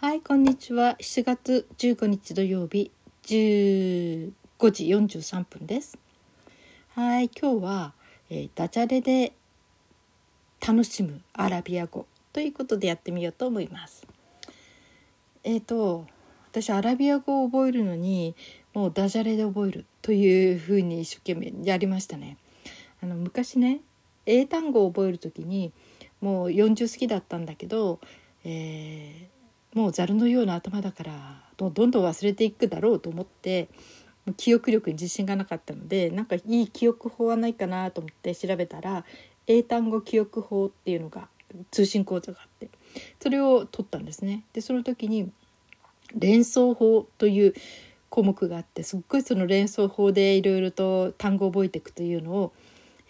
はい、こんにちは。7月15日土曜日15時43分です。はい、今日は、えーダジャレで楽しむアラビア語ということでやってみようと思います。えっ、と私アラビア語を覚えるのにもうダジャレで覚えるというふうに一生懸命やりましたね。あの昔ね英単語を覚える時にもう40好きだったんだけど、えーもうざるのような頭だからどんどん忘れていくだろうと思って記憶力に自信がなかったのでなんかいい記憶法はないかなと思って調べたら英単語記憶法っていうのが通信講座があってそれを取ったんですね。でその時に連想法という項目があってすっごいその連想法でいろいろと単語を覚えていくというのを、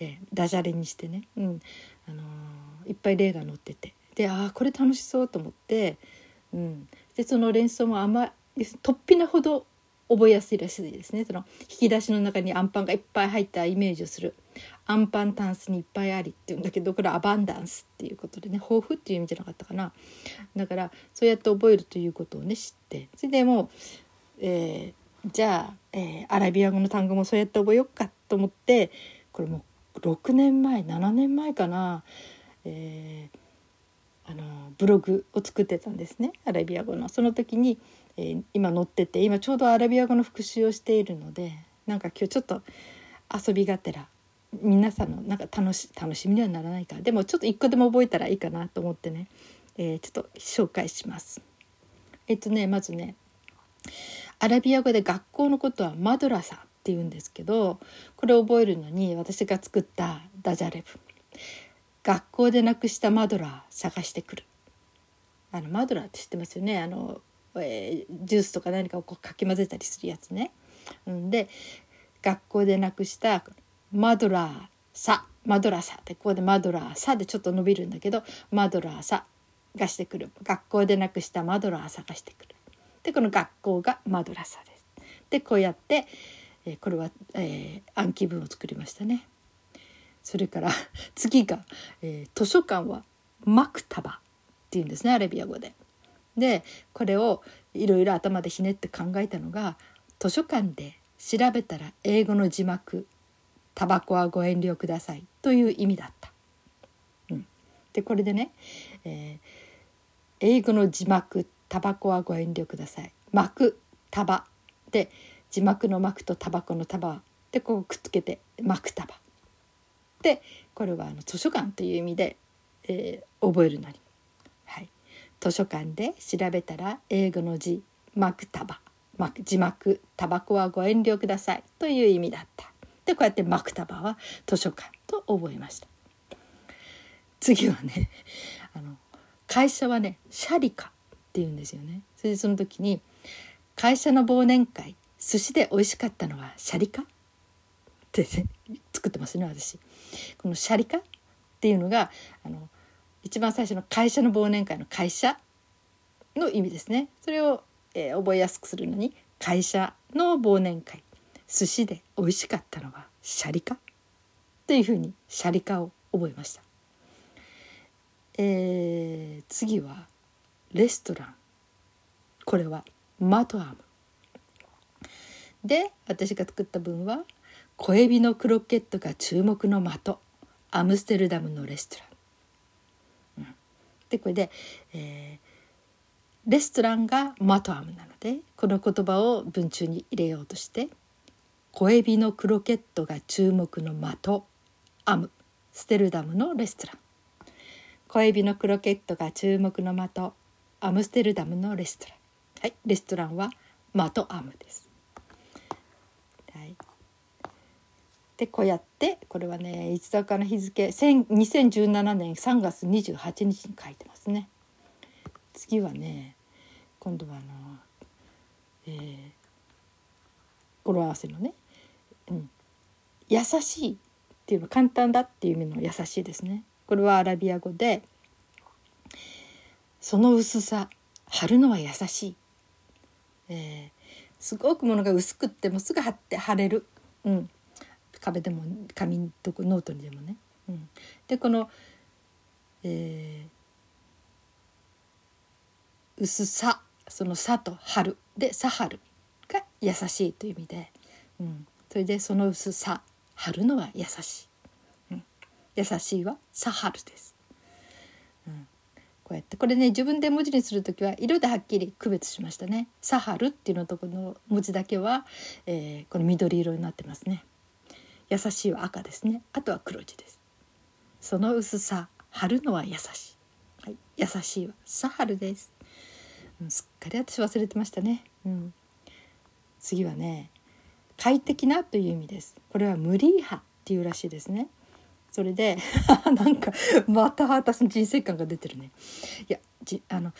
えーダジャレにしてね、うん。あのーいっぱい例が載ってて。でああこれ楽しそうと思って、うん、でその連想もあんま突飛なほど覚えやすいらしいですね。その引き出しの中にアンパンがいっぱい入ったイメージをする。アンパンタンスにいっぱいありっていうんだけどこれアバンダンスっていうことでね。豊富っていう意味じゃなかったかなだからそうやって覚えるということをね。知ってそれでもう、えーじゃあ、えーアラビア語の単語もそうやって覚えようかと思ってこれもう6年前7年前かな、えーあのブログを作ってたんですねアラビア語の。その時に、えー今載ってて今ちょうどアラビア語の復習をしているのでなんか今日ちょっと遊びがてら皆さんのなんか楽し楽しみにはならないかでもちょっと一個でも覚えたらいいかなと思ってね、えーちょっと紹介します。えっとねまずねアラビア語で学校のことはマドラサって言うんですけどこれを覚えるのに私が作ったダジャレ文学校でなくしたマドラー探してくるあのマドラーって知ってますよね？あの、えージュースとか何かをこうかき混ぜたりするやつね。うん、で学校でなくしたマドラーサマドラーサってここでマドラーサでちょっと伸びるんだけどマドラーサがしてくる学校でなくしたマドラー探してくるでこの学校がマドラサです。でこうやって、えーこれは、えー暗記文を作りましたね。それから 次が、えー図書館はマクタバっていうんですねアラビア語で。でこれをいろいろ頭でひねって考えたのが図書館で調べたら英語の字幕「タバコはご遠慮ください」という意味だった。うん、でこれでね、えー英語の字幕「タバコはご遠慮ください」「幕」「タバ」で字幕の幕とタバコのタバでこうくっつけて「マクタバ」でこれはあの図書館という意味で、えー覚えるのに、はい、図書館で調べたら英語の字「マクタバ」字幕「タバコはご遠慮ください」という意味だった。でこうやってマクタバは図書館と覚えました。次はね あの会社はねシャリカって言うんですよね。それでその時に会社の忘年会寿司で美味しかったのはシャリカ？って、作ってますね私。このシャリカっていうのがあの一番最初の会社の忘年会の会社の意味ですね。それを、えー覚えやすくするのに会社の忘年会寿司で美味しかったのはシャリカというふうにシャリカを覚えました。えー次はレストランこれはマトアームで私が作った文は小エビのクロケットが注目の的。アムステルダムのレストラン、うん。でこれで、えーレストランがマトアムなのでこの言葉を文中に入れようとして小エビのクロケットが注目の的。アムステルダムのレストラン。小エビのクロケットが注目の的。アムステルダムのレストラン。はいレストランはマトアムですはいでこうやってこれはねいつだかの日付2017年3月28日に書いてますね。次はね今度はあの、えー語呂合わせのね、うん、優しいっていうの簡単だっていう意味の優しいですね。これはアラビア語でその薄さ貼るのは優しい、えーすごくものが薄くってもすぐ貼って貼れる、うん、壁でも紙とかノートにでもね。うん、でこの、えー薄さその「さ」と「春」で「さはる」が優しいという意味で、うん、それでその薄さ「春のは優しい」うん、優しいは「さはる」です。うんこうやってこれね自分で文字にする時は色ではっきり区別しましたね。サハルっていうのとこの文字だけは、えー、この緑色になってますね。優しいは赤ですね。あとは黒字です。その薄さ、貼るのは優しい。はい、優しいはサハルです。うん、すっかり私忘れてましたね。うん。次はね、快適なという意味です。これは無理派っていうらしいですね。それで なんかまた私の人生観が出てるねいやじあの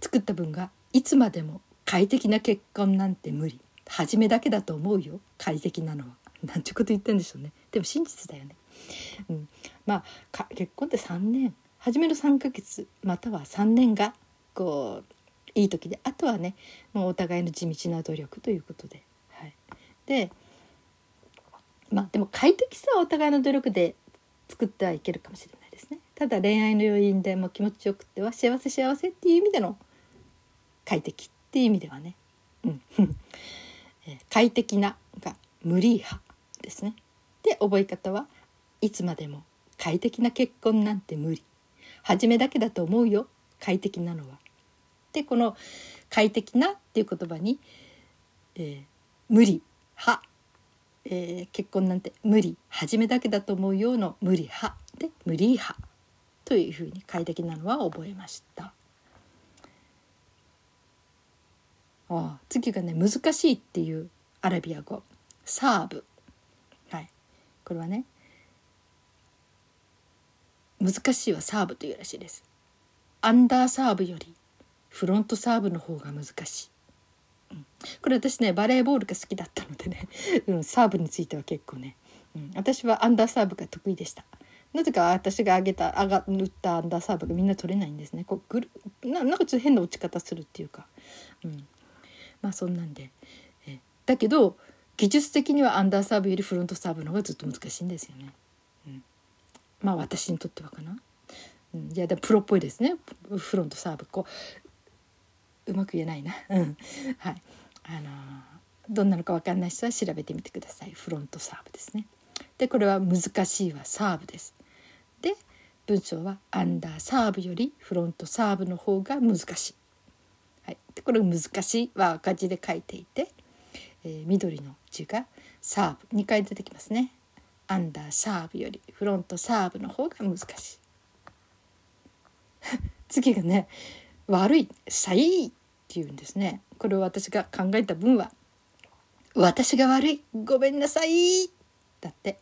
作った文が「いつまでも快適な結婚なんて無理初めだけだと思うよ快適なのは」なんてこと言ってんでしょうね。でも真実だよね。うん、まあ結婚って3年。初めの3ヶ月。または3年がこういい時で。あとはねもうお互いの地道な努力ということで。はい、でまあでも快適さはお互いの努力で作ってはいけるかもしれないですね。ただ恋愛の要因でも気持ちよくては幸せ幸せっていう意味での快適っていう意味ではね、うん、え快適なが無理派ですね。で覚え方はいつまでも快適な結婚なんて無理。初めだけだと思うよ。快適なのは。でこの快適なっていう言葉に、えー、無理派えー、結婚なんて無理。初めだけだと思うよの無理派で無理派というふうに快適なのは覚えました。あ次がね難しいっていうアラビア語。サーブ。これはね難しいはサーブというらしいです。アンダーサーブよりフロントサーブの方が難しい。うんこれ私ねバレーボールが好きだったのでね、うん、サーブについては結構ね、うん、私はアンダーサーブが得意でした。なぜか私が上げた上が打ったアンダーサーブがみんな取れないんですね。こうぐるななんかちょっと変な落ち方するっていうか、うん、まあそんなんで。えだけど技術的にはアンダーサーブよりフロントサーブの方がずっと難しいんですよね、うん、まあ私にとってはかな、うん、いやでもプロっぽいですね。フロントサーブ。こううまく言えないな、うん、はい。あのどんなのか分かんない人は調べてみてください。フロントサーブですね。でこれは難しいはサーブです。で文章はアンダーサーブよりフロントサーブの方が難しい。はい、でこれ難しいは赤字で書いていて、えー、緑の字がサーブ2回出てきますね。アンダーサーブよりフロントサーブの方が難しい。次がね悪い「シャイ」っていうんですね。これを私が考えた分は「私が悪いごめんなさい」だって、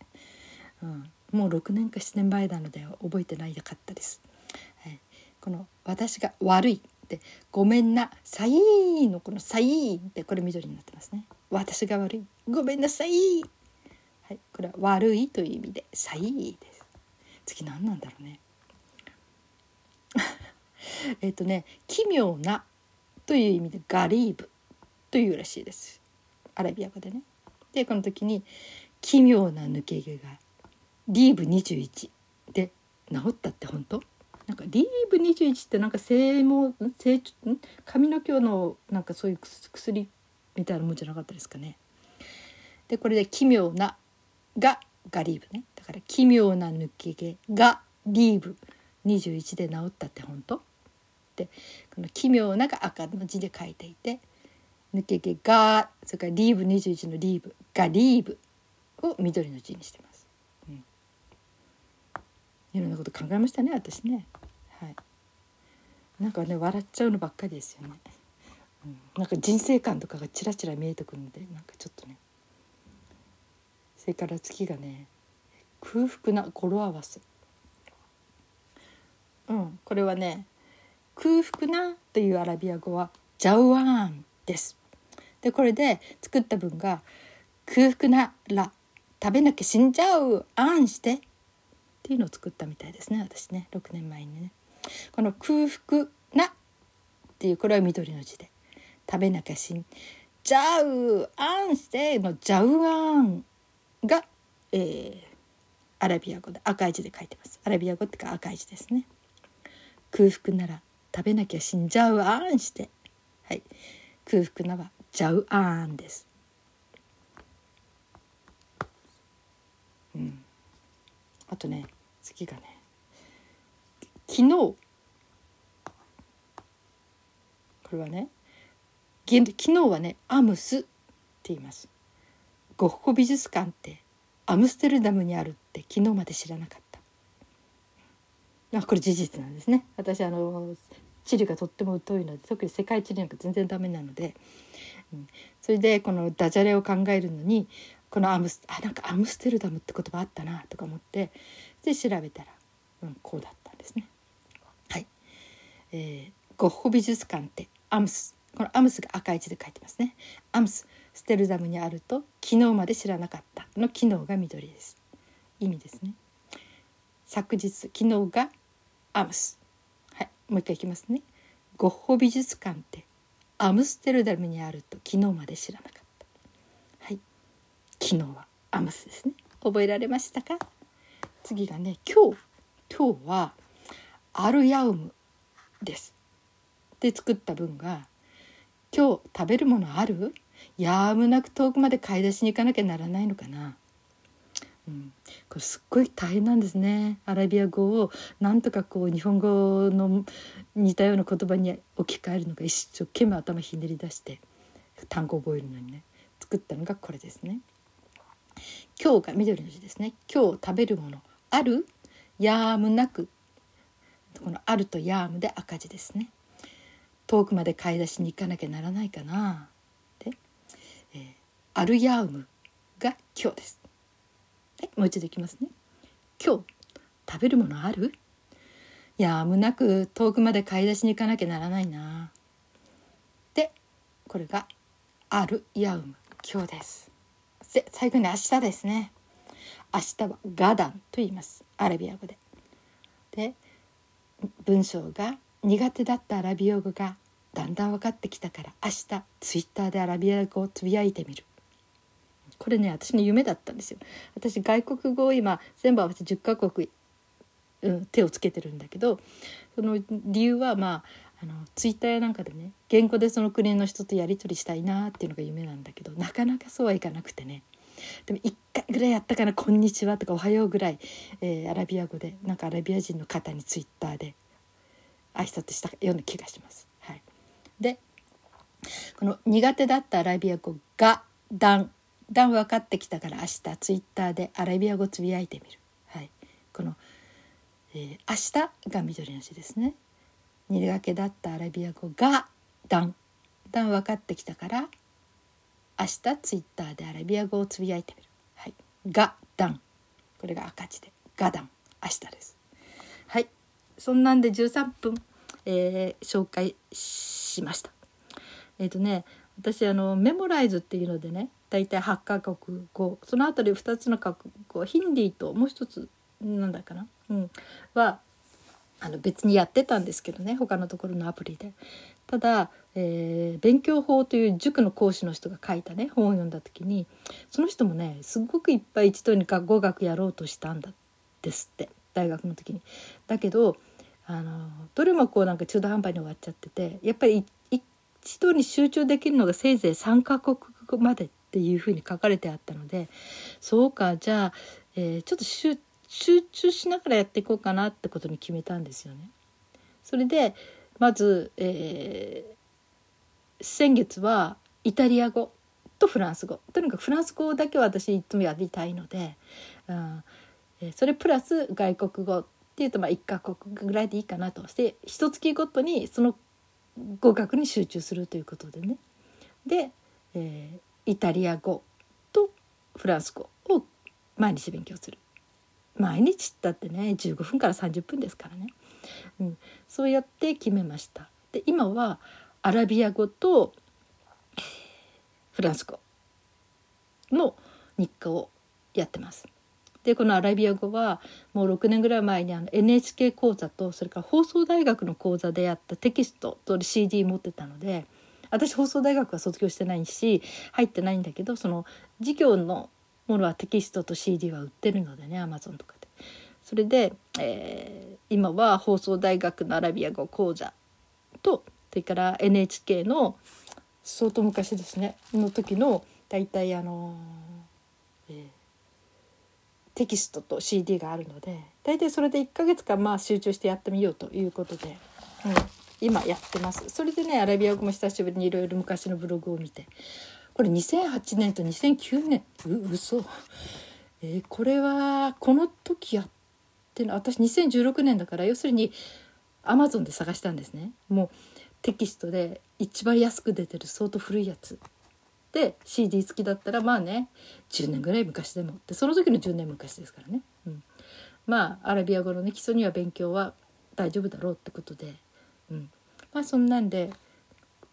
うん、もう6年か7年前なので覚えてないかったです。はい、この「私が悪い」って「ごめんなさい」のこの「さい」ってこれ緑になってますね。私が悪いごめんなさい。はい、これは悪いという意味で「さい」です。次何なんだろうね。えっとね奇妙なという意味でガリーブというらしいですアラビア語でね。でこの時に奇妙な抜け毛がリーブ21で治ったって本当？なんかリーブ21ってなんか性毛成長髪の毛のなんかそういう薬みたいなもんじゃなかったですかね。でこれで奇妙ながガリーブねだから奇妙な抜け毛がリーブ21で治ったって本当ってこの奇妙なが赤の字で書いていて抜け毛がそれからリーブ21のリーブがリーブを緑の字にしてます。うん、いろんなこと考えましたね私ね。はい。なんかね笑っちゃうのばっかりですよね。なんか人生観とかがちらちら見えてくるのでなんかちょっとね。それから次がね空腹な語呂合わせ。うん、これはね空腹なというアラビア語はジャウワーンです。でこれで作った文が空腹なら食べなきゃ死んじゃうあんしてっていうのを作ったみたいですね私ね6年前にね。この空腹なっていうこれは緑の字で食べなきゃ死ん。じゃうあんしてのジャウワーンが、えー、アラビア語で赤い字で書いてます。アラビア語ってか赤い字ですね。空腹なら食べなきゃ死ん。じゃうあんして。はい。空腹なはジャウアーンです。うん。あとね次がね昨日。これはね昨日はねアムスって言います。ゴッホ美術館ってアムステルダムにあるって昨日まで知らなかった。あこれ事実なんですね。私あの地理がとっても疎いので特に世界地理なんか全然ダメなので、うん、それでこのダジャレを考えるのにこのアムスあなんかアムステルダムって言葉あったなとか思ってで調べたら、うん、こうだったんですね。はい、えー、ゴッホ美術館ってアムスこのアムスが赤い字で書いてますね。アムスステルダムにあると昨日まで知らなかったの昨日が緑です。意味ですね。昨日昨日がアムス。はい、もう一回いきますね。ゴッホ美術館ってアムステルダムにあると昨日まで知らなかった。はい、昨日はアムスですね。覚えられましたか？次がね今日今日はアルヤウムです。で作った文が今日食べるものある？やむなく遠くまで買い出しに行かなきゃならないのかな、うん、これすっごい大変なんですね。アラビア語をなんとかこう日本語の似たような言葉に置き換えるのが一生懸命頭ひねり出して単語を覚えるのにね。作ったのがこれですね。今日が緑の字ですね。今日食べるものある？やーむなく。このあるとやーむで赤字ですね。遠くまで買い出しに行かなきゃならないかなで、えー、アルヤウムが今日です。はい、もう一度いきますね。今日食べるものある？やむなく遠くまで買い出しに行かなきゃならないな。でこれがアルヤウム今日です。で最後に明日ですね。明日はガダンと言いますアラビア語で。で文章が苦手だったアラビア語がだんだん分かってきたから明日ツイッターでアラビア語をつぶやいてみる。これね私の夢だったんですよ。私外国語を今全部合わせて10カ国、うん、手をつけてるんだけどその理由はまああのツイッターやなんかでね言語でその国の人とやり取りしたいなっていうのが夢なんだけどなかなかそうはいかなくてね。でも1回ぐらいやったかな「こんにちは」とか「おはよう」ぐらい、えー、アラビア語でなんかアラビア人の方にツイッターで挨拶したような気がします。でこの苦手だったアラビア語が「だん」「だん」分かってきたから明日ツイッターでアラビア語つぶやいてみる。はい、この、えー、明日が緑の字ですね。苦手だったアラビア語が「だん」「だん」分かってきたから明日ツイッターでアラビア語をつぶやいてみる。はい、が「だん」これが赤字で「がだん」明日です。はい、そんなんで13分、えー、紹介しました。えっ、ー、とね私あのメモライズっていうのでね大体8カ国語その後で2つの国語ヒンディーともう一つなんだかな、うん、はあの別にやってたんですけどね他のところのアプリで。ただ、えー、勉強法という塾の講師の人が書いたね本を読んだ時にその人もねすごくいっぱい一度に語学やろうとしたんだですって大学の時に。だけどあのどれもこうなんか中途半端に終わっちゃっててやっぱり一度に集中できるのがせいぜい3カ国までっていうふうに書かれてあったのでそうかじゃあ、えー、ちょっと集中しながらやっていこうかなってことに決めたんですよね。それでまず、えー、先月はイタリア語とフランス語とにかくフランス語だけは私いつもやりたいので、うんえー、それプラス外国語っていうとまあ1カ国ぐらいでいいかなとして一月ごとにその語学に集中するということでね。で、えー、イタリア語とフランス語を毎日勉強する。毎日ったってね15分から30分ですからね、うん、そうやって決めました。で今はアラビア語とフランス語の日課をやってます。でこのアラビア語はもう6年ぐらい前にあの NHK 講座とそれから放送大学の講座でやったテキストと CD 持ってたので私放送大学は卒業してないし入ってないんだけどその授業のものはテキストと CD は売ってるのでねアマゾンとかで。それで、えー、今は放送大学のアラビア語講座とそれから NHK の相当昔ですねの時の大体あの、ー、テキストと CD があるので大体それで1ヶ月間まあ集中してやってみようということで、うん、今やってます。それでねアラビア語も久しぶりにいろいろ昔のブログを見てこれ2008年と2009年。う嘘。えー、これはこの時やっての私2016年だから要するにアマゾンで探したんですね。もうテキストで一番安く出てる相当古いやつ。CD 付きだったらまあね10年ぐらい昔でも。ってその時の10年昔ですからね、うん、まあアラビア語のね基礎には勉強は大丈夫だろうってことで、うん、まあそんなんで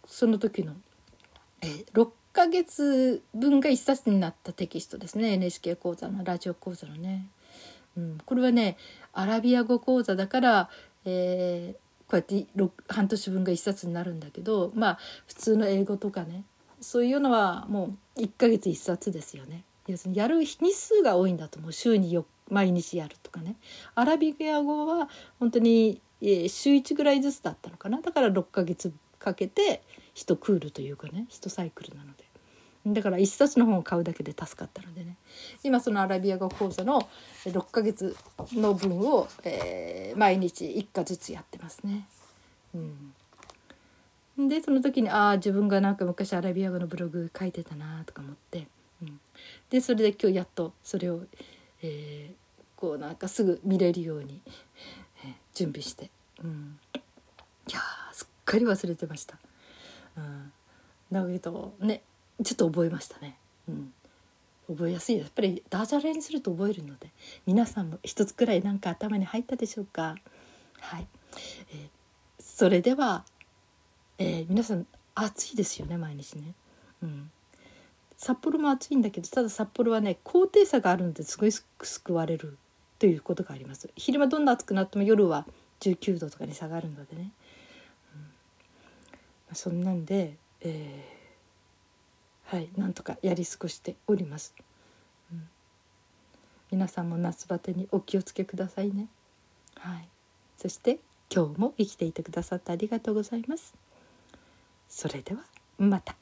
その時の、えー、6ヶ月分が1冊になったテキストですね。NHK 講座のラジオ講座のね。うん、これはねアラビア語講座だから、えー、こうやって半年分が1冊になるんだけどまあ普通の英語とかねそういうのはもう1ヶ月1冊ですよね。要するにやる日数が多いんだと思う週に毎日やるとかね。アラビア語は本当に、週1ぐらいずつだったのかなだから6ヶ月かけて1クールというかね1サイクルなので。だから1冊の本を買うだけで助かったのでね今そのアラビア語講座の6ヶ月の分を、えー、毎日1課ずつやってますね。うん、でその時にああ自分がなんか昔アラビア語のブログ書いてたなとか思って、うん、でそれで今日やっとそれを、えー、こうなんかすぐ見れるように、えー、準備して、うん、いやすっかり忘れてました。うん、だけどねちょっと覚えましたね。うん。覚えやすいやっぱりダジャレにすると覚えるので皆さんも一つくらいなんか頭に入ったでしょうか。はい、えー、それでは、えー、皆さん暑いですよね毎日ね。うん。札幌も暑いんだけどただ札幌はね高低差があるのですごい救われるということがあります。昼間どんな暑くなっても夜は19度とかに下がるのでね、うん、そんなんで、えーはいなんとかやり過ごしております、うん、皆さんも夏バテにお気をつけくださいね。はい。そして今日も生きていてくださってありがとうございます。それではまた。